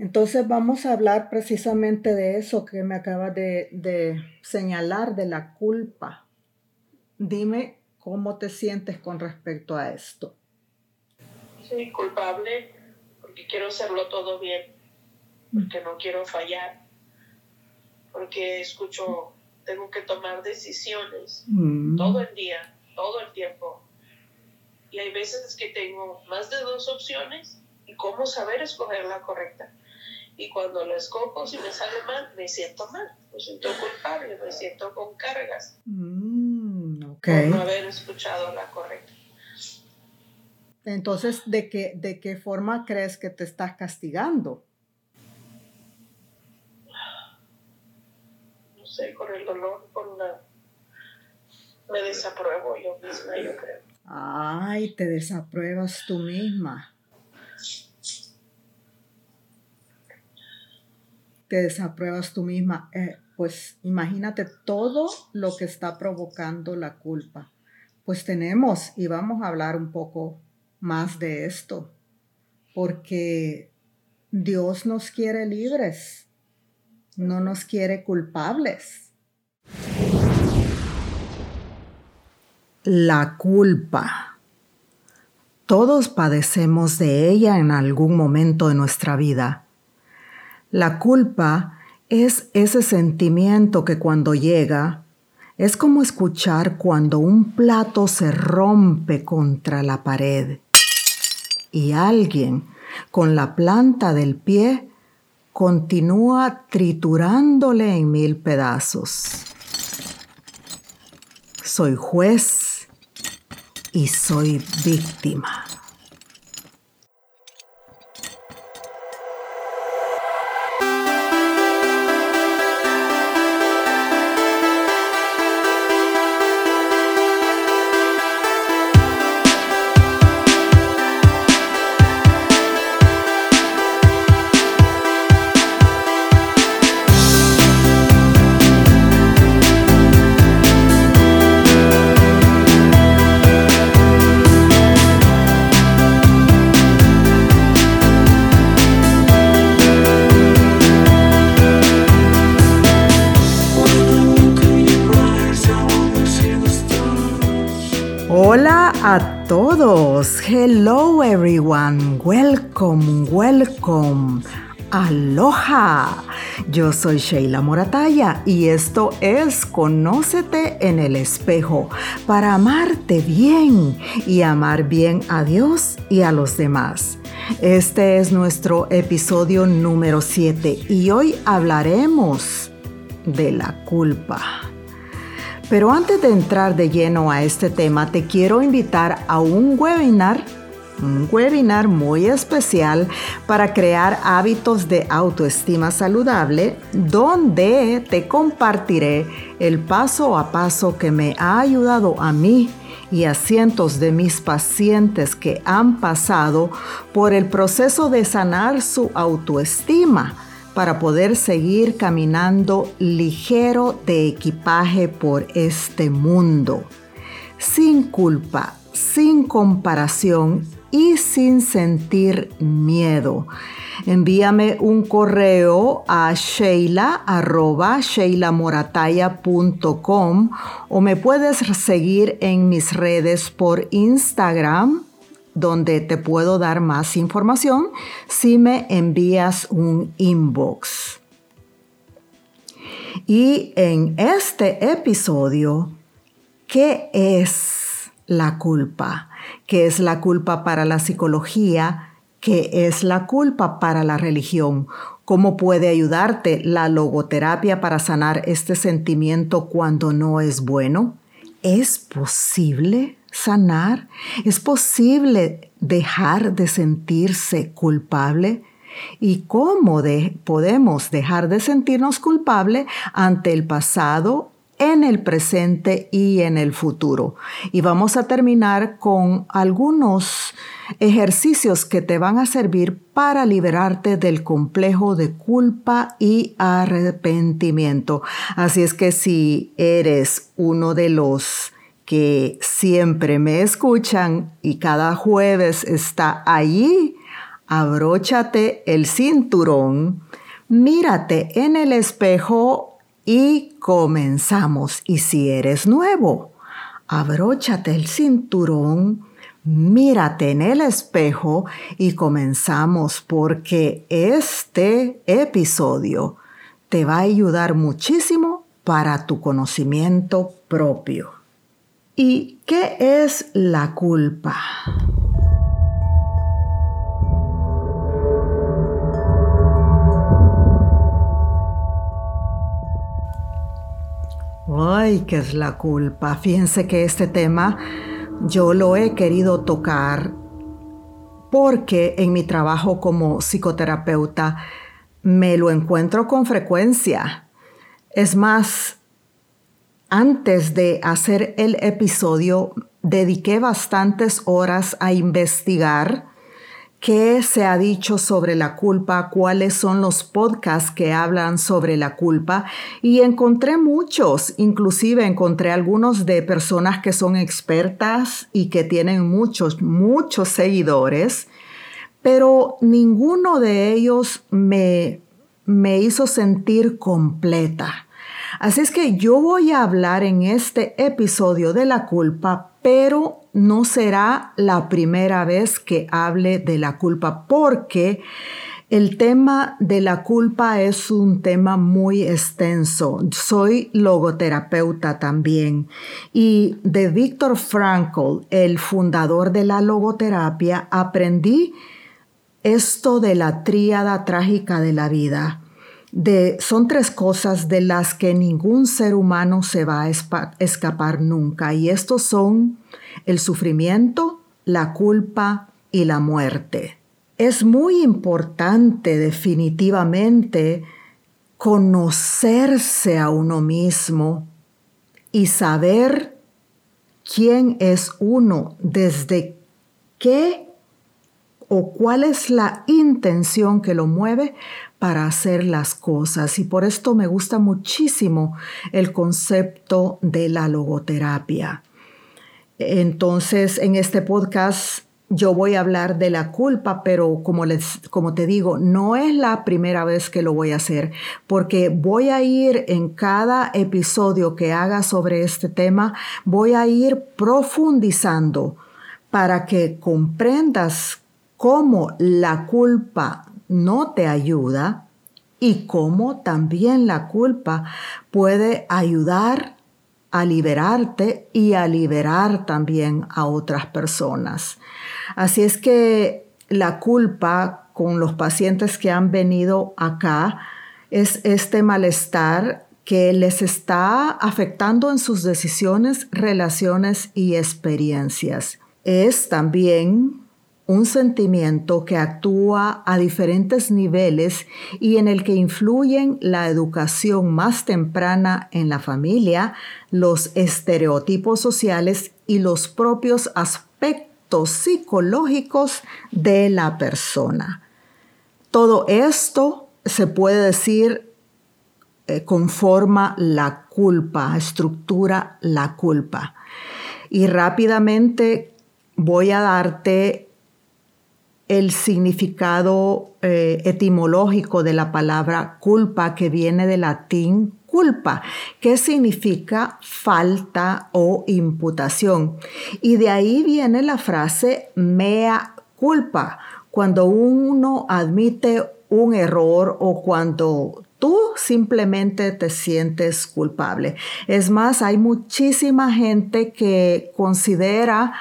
Entonces vamos a hablar precisamente de eso que me acaba de, de señalar, de la culpa. Dime cómo te sientes con respecto a esto. Sí, culpable porque quiero hacerlo todo bien, porque no quiero fallar, porque escucho, tengo que tomar decisiones Mm. todo el día, todo el tiempo. Y hay veces que tengo más de dos opciones y cómo saber escoger la correcta. Y cuando la escojo, si me sale mal, me siento mal, me siento culpable, me siento con cargas Mm, ok. por no haber escuchado la correcta. Entonces, ¿de qué, ¿de qué forma crees que te estás castigando? No sé, con el dolor, con la... Me desapruebo yo misma, yo creo. Ay, te desapruebas tú misma. Te desapruebas tú misma. Eh, pues imagínate todo lo que está provocando la culpa. Pues tenemos, y vamos a hablar un poco más de esto, porque Dios nos quiere libres, no nos quiere culpables. La culpa. Todos padecemos de ella en algún momento de nuestra vida. La culpa es ese sentimiento que cuando llega es como escuchar cuando un plato se rompe contra la pared y alguien con la planta del pie continúa triturándole en mil pedazos. Soy juez y soy víctima. Hello everyone. Welcome, welcome. Aloha. Yo soy Sheila Morataya y esto es Conócete en el espejo para amarte bien y amar bien a Dios y a los demás. Este es nuestro episodio número 7 y hoy hablaremos de la culpa. Pero antes de entrar de lleno a este tema, te quiero invitar a un webinar, un webinar muy especial para crear hábitos de autoestima saludable, donde te compartiré el paso a paso que me ha ayudado a mí y a cientos de mis pacientes que han pasado por el proceso de sanar su autoestima para poder seguir caminando ligero de equipaje por este mundo, sin culpa, sin comparación y sin sentir miedo. Envíame un correo a sheila arroba o me puedes seguir en mis redes por Instagram donde te puedo dar más información si me envías un inbox. Y en este episodio, ¿qué es la culpa? ¿Qué es la culpa para la psicología? ¿Qué es la culpa para la religión? ¿Cómo puede ayudarte la logoterapia para sanar este sentimiento cuando no es bueno? ¿Es posible sanar? ¿Es posible dejar de sentirse culpable? ¿Y cómo de, podemos dejar de sentirnos culpable ante el pasado, en el presente y en el futuro? Y vamos a terminar con algunos ejercicios que te van a servir para liberarte del complejo de culpa y arrepentimiento. Así es que si eres uno de los que siempre me escuchan y cada jueves está allí abróchate el cinturón, mírate en el espejo y comenzamos. Y si eres nuevo, abróchate el cinturón, mírate en el espejo y comenzamos porque este episodio te va a ayudar muchísimo para tu conocimiento propio. ¿Y qué es la culpa? Ay, ¿qué es la culpa? Fíjense que este tema yo lo he querido tocar porque en mi trabajo como psicoterapeuta me lo encuentro con frecuencia. Es más, antes de hacer el episodio, dediqué bastantes horas a investigar qué se ha dicho sobre la culpa, cuáles son los podcasts que hablan sobre la culpa y encontré muchos, inclusive encontré algunos de personas que son expertas y que tienen muchos, muchos seguidores, pero ninguno de ellos me, me hizo sentir completa. Así es que yo voy a hablar en este episodio de la culpa, pero no será la primera vez que hable de la culpa porque el tema de la culpa es un tema muy extenso. Soy logoterapeuta también y de Víctor Frankl, el fundador de la logoterapia, aprendí esto de la tríada trágica de la vida. De, son tres cosas de las que ningún ser humano se va a escapar nunca y estos son el sufrimiento, la culpa y la muerte. Es muy importante definitivamente conocerse a uno mismo y saber quién es uno, desde qué o cuál es la intención que lo mueve para hacer las cosas. Y por esto me gusta muchísimo el concepto de la logoterapia. Entonces, en este podcast yo voy a hablar de la culpa, pero como, les, como te digo, no es la primera vez que lo voy a hacer, porque voy a ir en cada episodio que haga sobre este tema, voy a ir profundizando para que comprendas cómo la culpa no te ayuda y cómo también la culpa puede ayudar a liberarte y a liberar también a otras personas. Así es que la culpa con los pacientes que han venido acá es este malestar que les está afectando en sus decisiones, relaciones y experiencias. Es también un sentimiento que actúa a diferentes niveles y en el que influyen la educación más temprana en la familia, los estereotipos sociales y los propios aspectos psicológicos de la persona. Todo esto se puede decir eh, conforma la culpa, estructura la culpa. Y rápidamente voy a darte el significado eh, etimológico de la palabra culpa que viene del latín culpa, que significa falta o imputación. Y de ahí viene la frase mea culpa, cuando uno admite un error o cuando tú simplemente te sientes culpable. Es más, hay muchísima gente que considera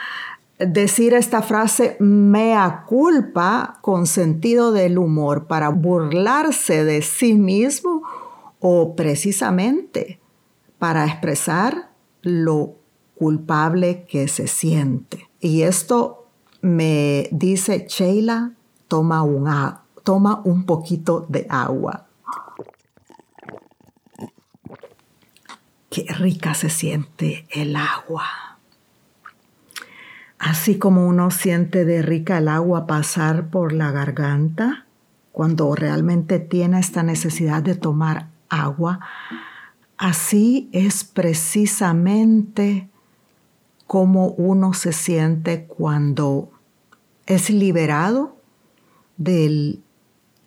decir esta frase mea culpa con sentido del humor para burlarse de sí mismo o precisamente para expresar lo culpable que se siente. Y esto me dice Sheila, toma un, toma un poquito de agua. Qué rica se siente el agua. Así como uno siente de rica el agua pasar por la garganta, cuando realmente tiene esta necesidad de tomar agua, así es precisamente como uno se siente cuando es liberado del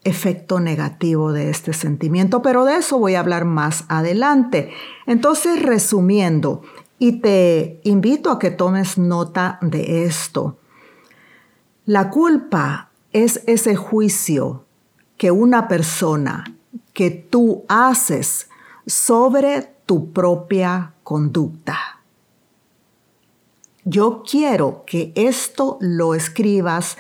efecto negativo de este sentimiento, pero de eso voy a hablar más adelante. Entonces, resumiendo, y te invito a que tomes nota de esto. La culpa es ese juicio que una persona que tú haces sobre tu propia conducta. Yo quiero que esto lo escribas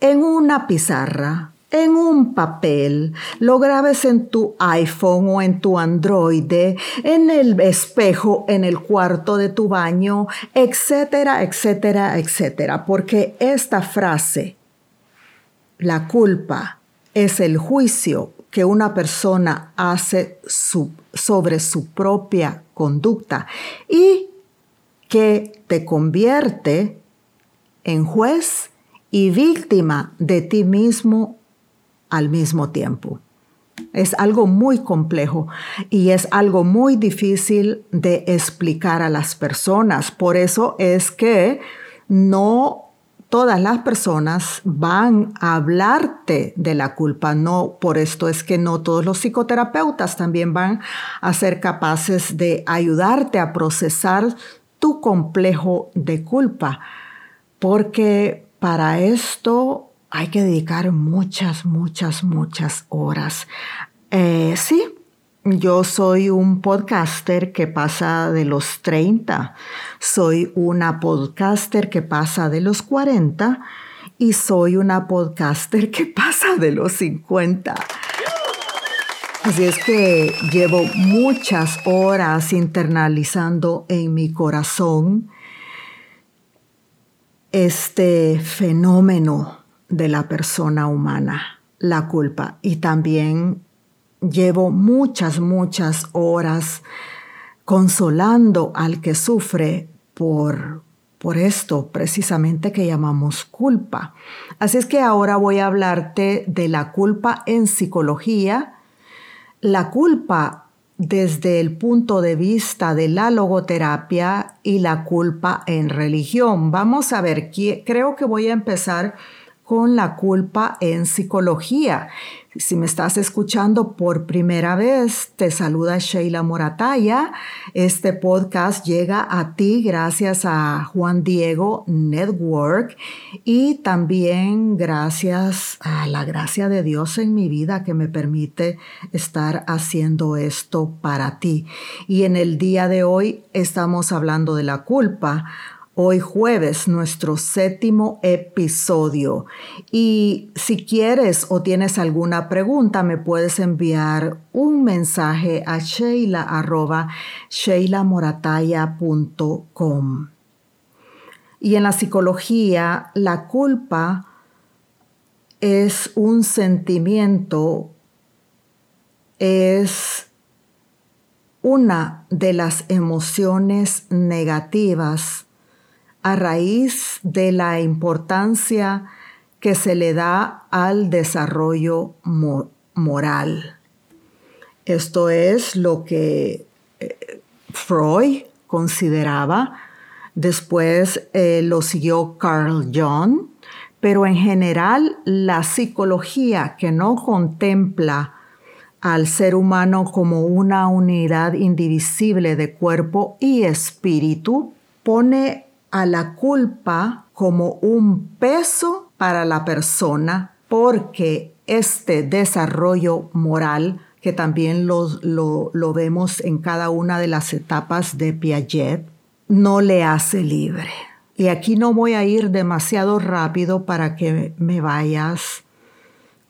en una pizarra, en un papel, lo grabes en tu iPhone o en tu Android, en el espejo, en el cuarto de tu baño, etcétera, etcétera, etcétera. Porque esta frase, la culpa, es el juicio que una persona hace sobre su propia conducta y que te convierte en juez y víctima de ti mismo al mismo tiempo. Es algo muy complejo y es algo muy difícil de explicar a las personas. Por eso es que no todas las personas van a hablarte de la culpa. No, por esto es que no todos los psicoterapeutas también van a ser capaces de ayudarte a procesar tu complejo de culpa. Porque para esto hay que dedicar muchas, muchas, muchas horas. Eh, sí, yo soy un podcaster que pasa de los 30, soy una podcaster que pasa de los 40 y soy una podcaster que pasa de los 50. Así es que llevo muchas horas internalizando en mi corazón este fenómeno de la persona humana, la culpa. Y también llevo muchas, muchas horas consolando al que sufre por, por esto precisamente que llamamos culpa. Así es que ahora voy a hablarte de la culpa en psicología. La culpa desde el punto de vista de la logoterapia y la culpa en religión. Vamos a ver, creo que voy a empezar con la culpa en psicología. Si me estás escuchando por primera vez, te saluda Sheila Morataya. Este podcast llega a ti gracias a Juan Diego Network y también gracias a la gracia de Dios en mi vida que me permite estar haciendo esto para ti. Y en el día de hoy estamos hablando de la culpa Hoy jueves, nuestro séptimo episodio. Y si quieres o tienes alguna pregunta, me puedes enviar un mensaje a sheila arroba sheilamorataya.com. Y en la psicología, la culpa es un sentimiento, es una de las emociones negativas a raíz de la importancia que se le da al desarrollo moral. Esto es lo que eh, Freud consideraba, después eh, lo siguió Carl Jung, pero en general la psicología que no contempla al ser humano como una unidad indivisible de cuerpo y espíritu, pone a la culpa como un peso para la persona porque este desarrollo moral, que también lo, lo, vemos en cada una de las etapas de Piaget, no le hace libre. Y aquí no voy a ir demasiado rápido para que me vayas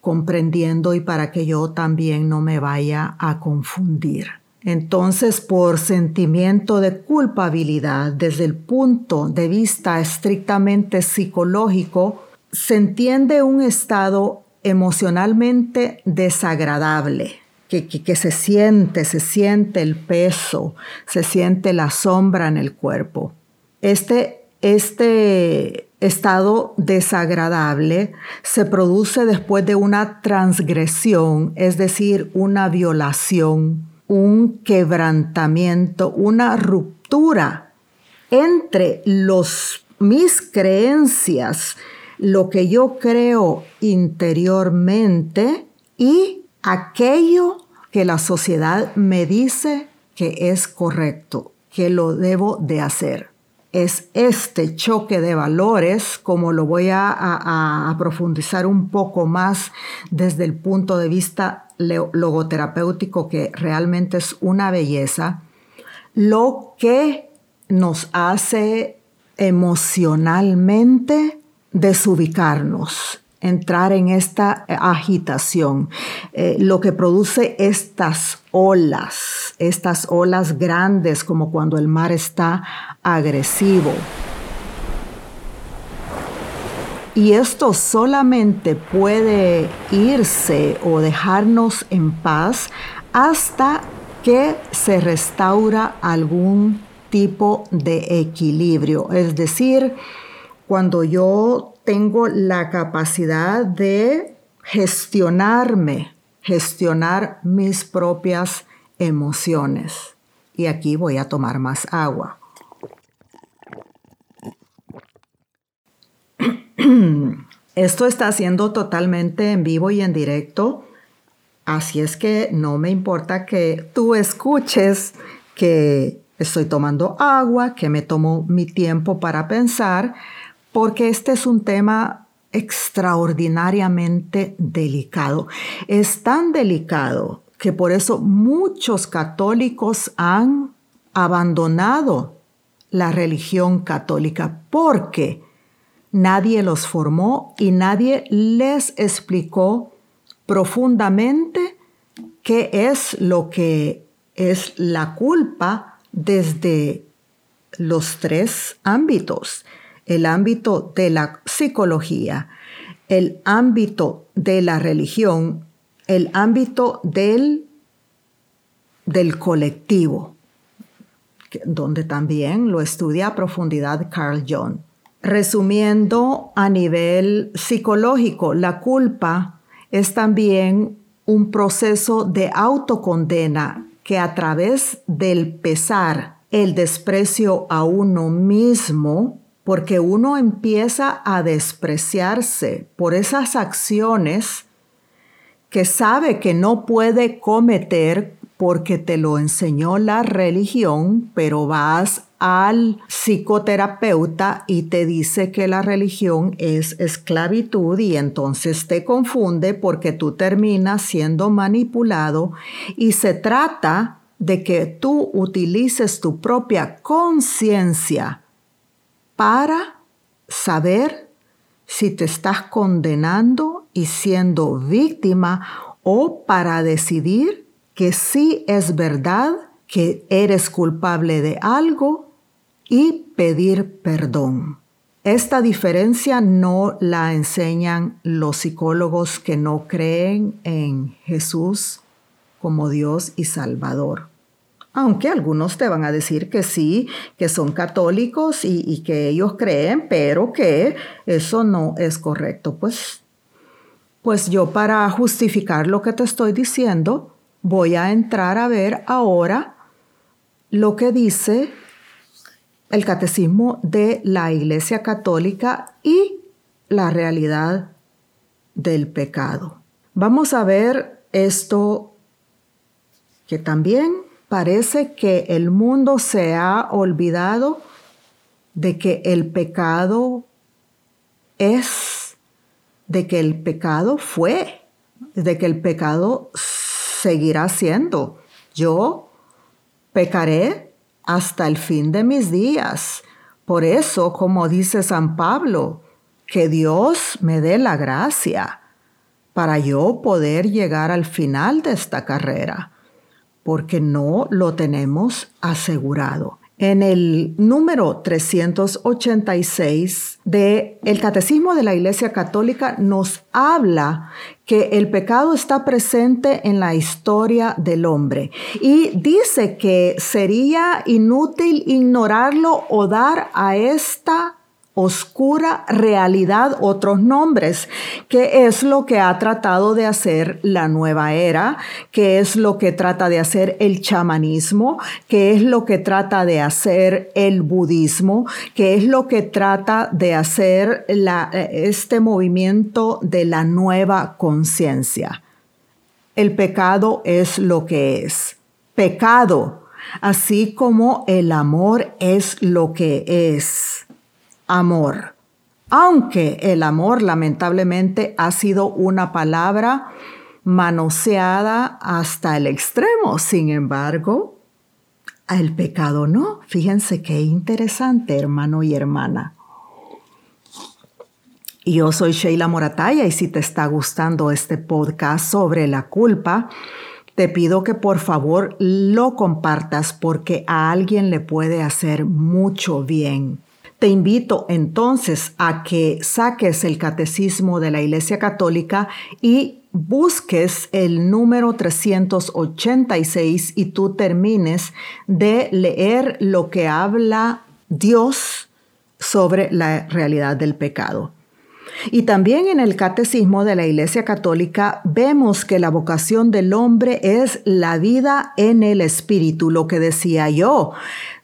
comprendiendo y para que yo también no me vaya a confundir. Entonces, por sentimiento de culpabilidad, desde el punto de vista estrictamente psicológico, se entiende un estado emocionalmente desagradable, que, se siente, se siente el peso, se siente la sombra en el cuerpo. Este, este estado desagradable se produce después de una transgresión, es decir, una violación un quebrantamiento, una ruptura entre los, mis creencias lo que yo creo interiormente y aquello que la sociedad me dice que es correcto, que lo debo de hacer. Es este choque de valores, como lo voy a, profundizar un poco más desde el punto de vista logoterapéutico, que realmente es una belleza, lo que nos hace emocionalmente desubicarnos, entrar en esta agitación, eh, lo que produce estas olas, estas olas grandes como cuando el mar está agresivo. Y esto solamente puede irse o dejarnos en paz hasta que se restaura algún tipo de equilibrio. Es decir, cuando yo tengo la capacidad de gestionarme, gestionar mis propias emociones. Y aquí voy a tomar más agua. Esto está siendo totalmente en vivo y en directo, así es que no me importa que tú escuches que estoy tomando agua, que me tomo mi tiempo para pensar, porque este es un tema extraordinariamente delicado. Es tan delicado que por eso muchos católicos han abandonado la religión católica, porque nadie los formó y nadie les explicó profundamente qué es lo que es la culpa desde los tres ámbitos el ámbito de la psicología, el ámbito de la religión, el ámbito del, del colectivo, donde también lo estudia a profundidad Carl Jung. Resumiendo, a nivel psicológico, la culpa es también un proceso de autocondena que a través del pesar, el desprecio a uno mismo, porque uno empieza a despreciarse por esas acciones que sabe que no puede cometer porque te lo enseñó la religión, pero vas al psicoterapeuta y te dice que la religión es esclavitud y entonces te confunde porque tú terminas siendo manipulado y se trata de que tú utilices tu propia conciencia para saber si te estás condenando y siendo víctima o para decidir que sí es verdad que eres culpable de algo y pedir perdón. Esta diferencia no la enseñan los psicólogos que no creen en Jesús como Dios y Salvador aunque algunos te van a decir que sí, que son católicos y, que ellos creen, pero que eso no es correcto. Pues, pues yo para justificar lo que te estoy diciendo, voy a entrar a ver ahora lo que dice el catecismo de la Iglesia Católica y la realidad del pecado. Vamos a ver esto que también Parece que el mundo se ha olvidado de que el pecado es, de que el pecado fue, de que el pecado seguirá siendo. Yo pecaré hasta el fin de mis días. Por eso, como dice San Pablo, que Dios me dé la gracia para yo poder llegar al final de esta carrera porque no lo tenemos asegurado. En el número 386 de el Catecismo de la Iglesia Católica nos habla que el pecado está presente en la historia del hombre y dice que sería inútil ignorarlo o dar a esta oscura realidad otros nombres, que es lo que ha tratado de hacer la nueva era, que es lo que trata de hacer el chamanismo, que es lo que trata de hacer el budismo, que es lo que trata de hacer este movimiento de la nueva conciencia. El pecado es lo que es. Pecado, así como el amor es lo que es amor. Aunque el amor lamentablemente ha sido una palabra manoseada hasta el extremo, sin embargo, el pecado no. Fíjense qué interesante, hermano y hermana. Yo soy Sheila Morataya y si te está gustando este podcast sobre la culpa, te pido que por favor lo compartas porque a alguien le puede hacer mucho bien. Te invito entonces a que saques el catecismo de la Iglesia Católica y busques el número 386 y tú termines de leer lo que habla Dios sobre la realidad del pecado. Y también en el Catecismo de la Iglesia Católica vemos que la vocación del hombre es la vida en el Espíritu, lo que decía yo.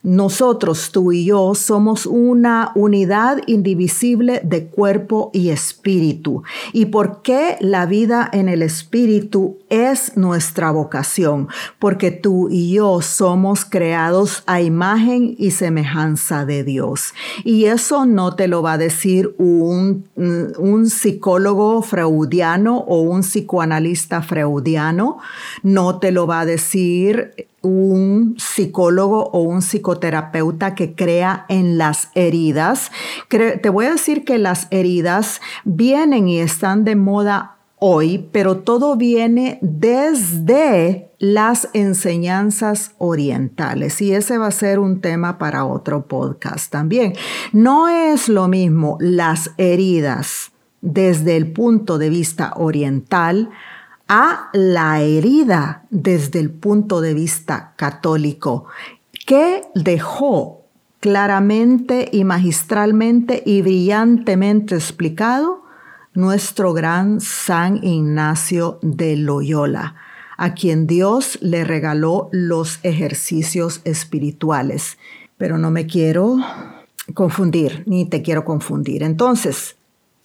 Nosotros, tú y yo, somos una unidad indivisible de cuerpo y espíritu. ¿Y por qué la vida en el espíritu es nuestra vocación? Porque tú y yo somos creados a imagen y semejanza de Dios. Y eso no te lo va a decir un, un psicólogo freudiano o un psicoanalista freudiano, no te lo va a decir un psicólogo o un psicoterapeuta que crea en las heridas. Te voy a decir que las heridas vienen y están de moda hoy, pero todo viene desde las enseñanzas orientales y ese va a ser un tema para otro podcast también. No es lo mismo las heridas desde el punto de vista oriental a la herida desde el punto de vista católico, que dejó claramente y magistralmente y brillantemente explicado nuestro gran San Ignacio de Loyola, a quien Dios le regaló los ejercicios espirituales. Pero no me quiero confundir, ni te quiero confundir. Entonces,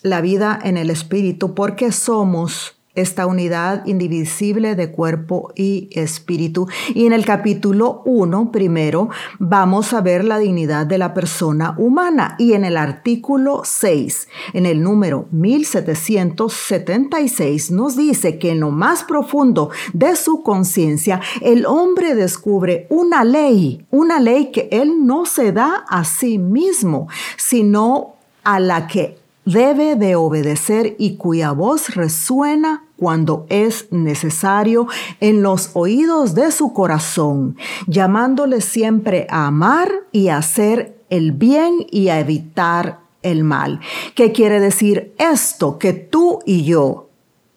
la vida en el espíritu, porque somos esta unidad indivisible de cuerpo y espíritu. Y en el capítulo 1, primero, vamos a ver la dignidad de la persona humana. Y en el artículo 6, en el número 1776, nos dice que en lo más profundo de su conciencia, el hombre descubre una ley, una ley que él no se da a sí mismo, sino a la que debe de obedecer y cuya voz resuena cuando es necesario en los oídos de su corazón, llamándole siempre a amar y a hacer el bien y a evitar el mal. ¿Qué quiere decir esto? Que tú y yo,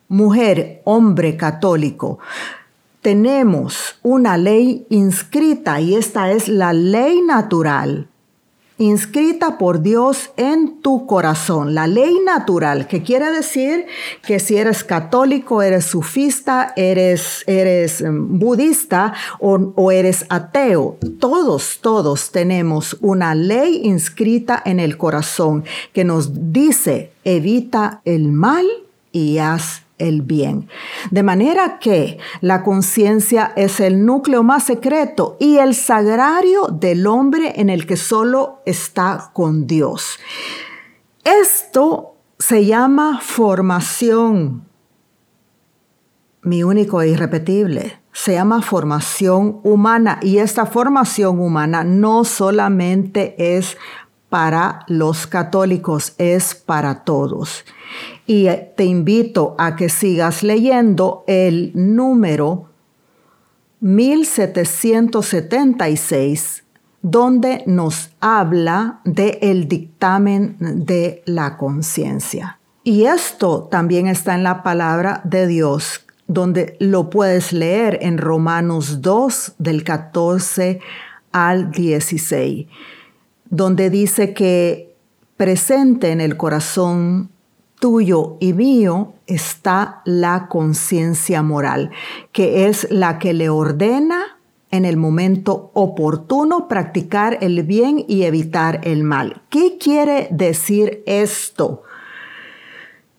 mujer, hombre católico, tenemos una ley inscrita y esta es la ley natural inscrita por Dios en tu corazón, la ley natural, que quiere decir que si eres católico, eres sufista, eres, eres em, budista o, o eres ateo, todos, todos tenemos una ley inscrita en el corazón que nos dice evita el mal y haz el bien. De manera que la conciencia es el núcleo más secreto y el sagrario del hombre en el que solo está con Dios. Esto se llama formación. Mi único e irrepetible. Se llama formación humana y esta formación humana no solamente es para los católicos, es para todos. Y te invito a que sigas leyendo el número 1776, donde nos habla del el dictamen de la conciencia. Y esto también está en la palabra de Dios, donde lo puedes leer en Romanos 2 del 14 al 16 donde dice que presente en el corazón tuyo y mío está la conciencia moral, que es la que le ordena en el momento oportuno practicar el bien y evitar el mal. ¿Qué quiere decir esto?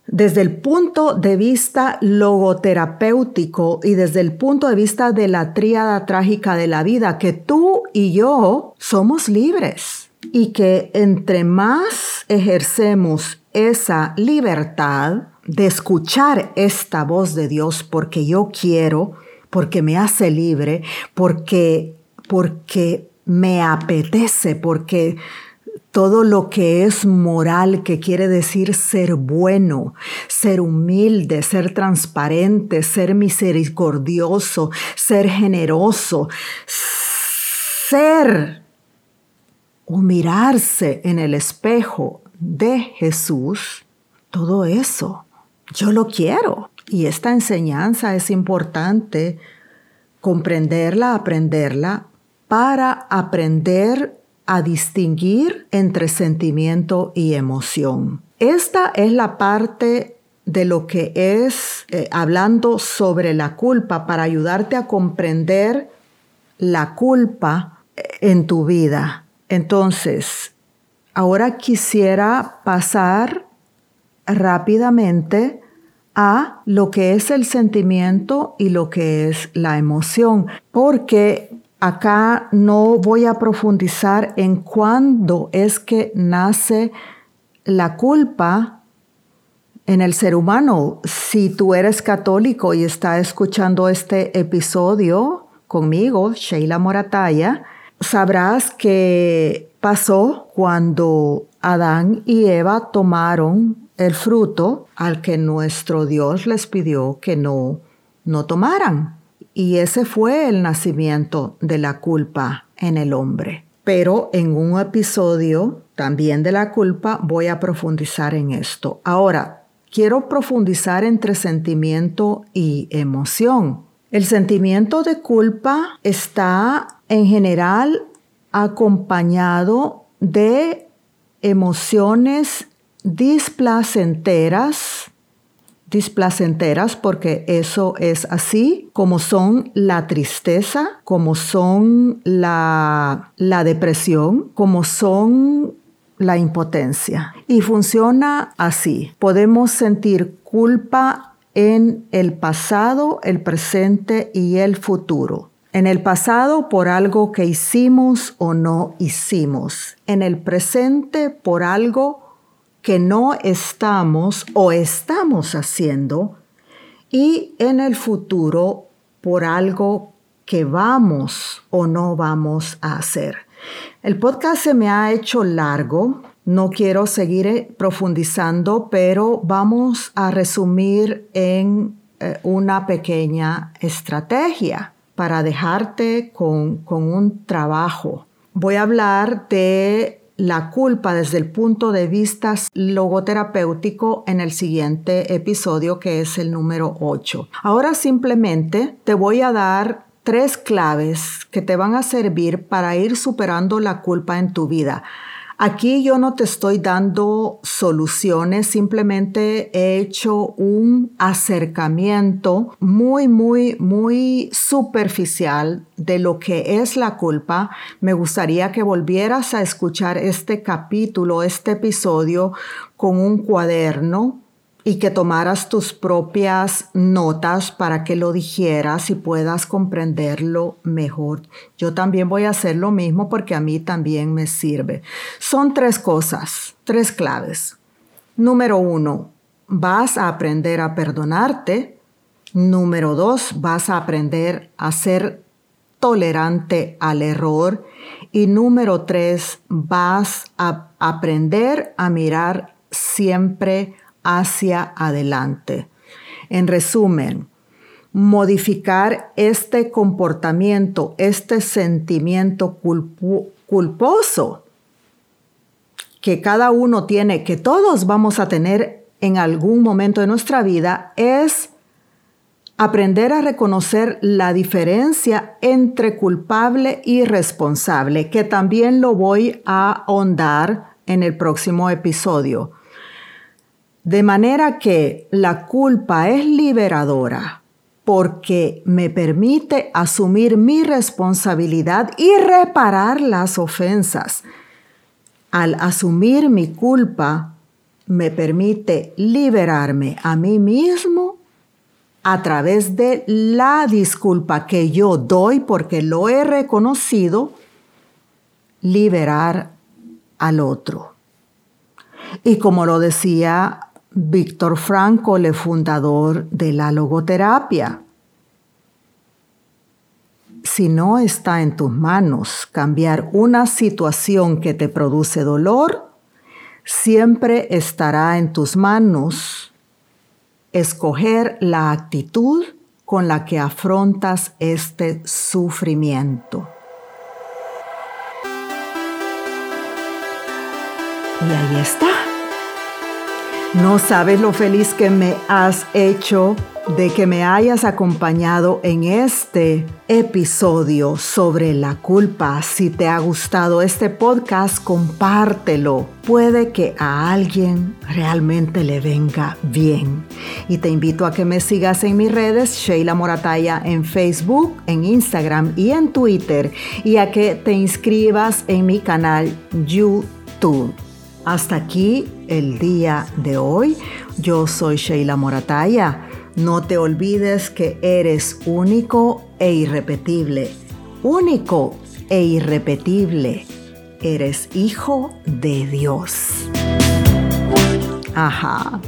Desde el punto de vista logoterapéutico y desde el punto de vista de la tríada trágica de la vida, que tú y yo somos libres y que entre más ejercemos esa libertad de escuchar esta voz de Dios porque yo quiero, porque me hace libre, porque, porque me apetece, porque todo lo que es moral, que quiere decir ser bueno, ser humilde, ser transparente, ser misericordioso, ser generoso, ser o mirarse en el espejo de Jesús, todo eso, yo lo quiero. Y esta enseñanza es importante comprenderla, aprenderla, para aprender a distinguir entre sentimiento y emoción. Esta es la parte de lo que es eh, hablando sobre la culpa para ayudarte a comprender la culpa eh, en tu vida. Entonces, ahora quisiera pasar rápidamente a lo que es el sentimiento y lo que es la emoción, porque acá no voy a profundizar en cuándo es que nace la culpa en el ser humano. Si tú eres católico y estás escuchando este episodio conmigo, Sheila Morataya, sabrás que pasó cuando Adán y Eva tomaron el fruto al que nuestro Dios les pidió que no, no tomaran. Y ese fue el nacimiento de la culpa en el hombre. Pero en un episodio también de la culpa voy a profundizar en esto. Ahora, quiero profundizar entre sentimiento y emoción. El sentimiento de culpa está en general acompañado de emociones displacenteras, displacenteras porque eso es así, como son la tristeza, como son la, la depresión, como son la impotencia. Y funciona así. Podemos sentir culpa en el pasado, el presente y el futuro. En el pasado por algo que hicimos o no hicimos. En el presente por algo que no estamos o estamos haciendo. Y en el futuro por algo que vamos o no vamos a hacer. El podcast se me ha hecho largo. No quiero seguir eh, profundizando, pero vamos a resumir en eh, una pequeña estrategia para dejarte con, un trabajo. Voy a hablar de la culpa desde el punto de vista logoterapéutico en el siguiente episodio que es el número 8. Ahora simplemente te voy a dar tres claves que te van a servir para ir superando la culpa en tu vida. Aquí yo no te estoy dando soluciones, simplemente he hecho un acercamiento muy, muy, muy superficial de lo que es la culpa. Me gustaría que volvieras a escuchar este capítulo, este episodio con un cuaderno y que tomaras tus propias notas para que lo dijeras y puedas comprenderlo mejor. Yo también voy a hacer lo mismo porque a mí también me sirve. Son tres cosas, tres claves. Número uno, vas a aprender a perdonarte. Número dos, vas a aprender a ser tolerante al error. Y número tres, vas a aprender a mirar siempre hacia adelante. En resumen, modificar este comportamiento, este sentimiento culposo que cada uno tiene, que todos vamos a tener en algún momento de nuestra vida, es aprender a reconocer la diferencia entre culpable y responsable, que también lo voy a ahondar en el próximo episodio. De manera que la culpa es liberadora porque me permite asumir mi responsabilidad y reparar las ofensas. Al asumir mi culpa, me permite liberarme a mí mismo a través de la disculpa que yo doy porque lo he reconocido, liberar al otro. Y como lo decía Víctor Frankl, el fundador de la logoterapia. Si no está en tus manos cambiar una situación que te produce dolor, siempre estará en tus manos escoger la actitud con la que afrontas este sufrimiento. Y ahí está. No sabes lo feliz que me has hecho de que me hayas acompañado en este episodio sobre la culpa. Si te ha gustado este podcast, compártelo. Puede que a alguien realmente le venga bien. Y te invito a que me sigas en mis redes, Sheila Morataya, en Facebook, en Instagram y en Twitter. Y a que te inscribas en mi canal YouTube. Hasta aquí el día de hoy. Yo soy Sheila Morataya. No te olvides que eres único e irrepetible. Único e irrepetible. Eres hijo de Dios. Ajá.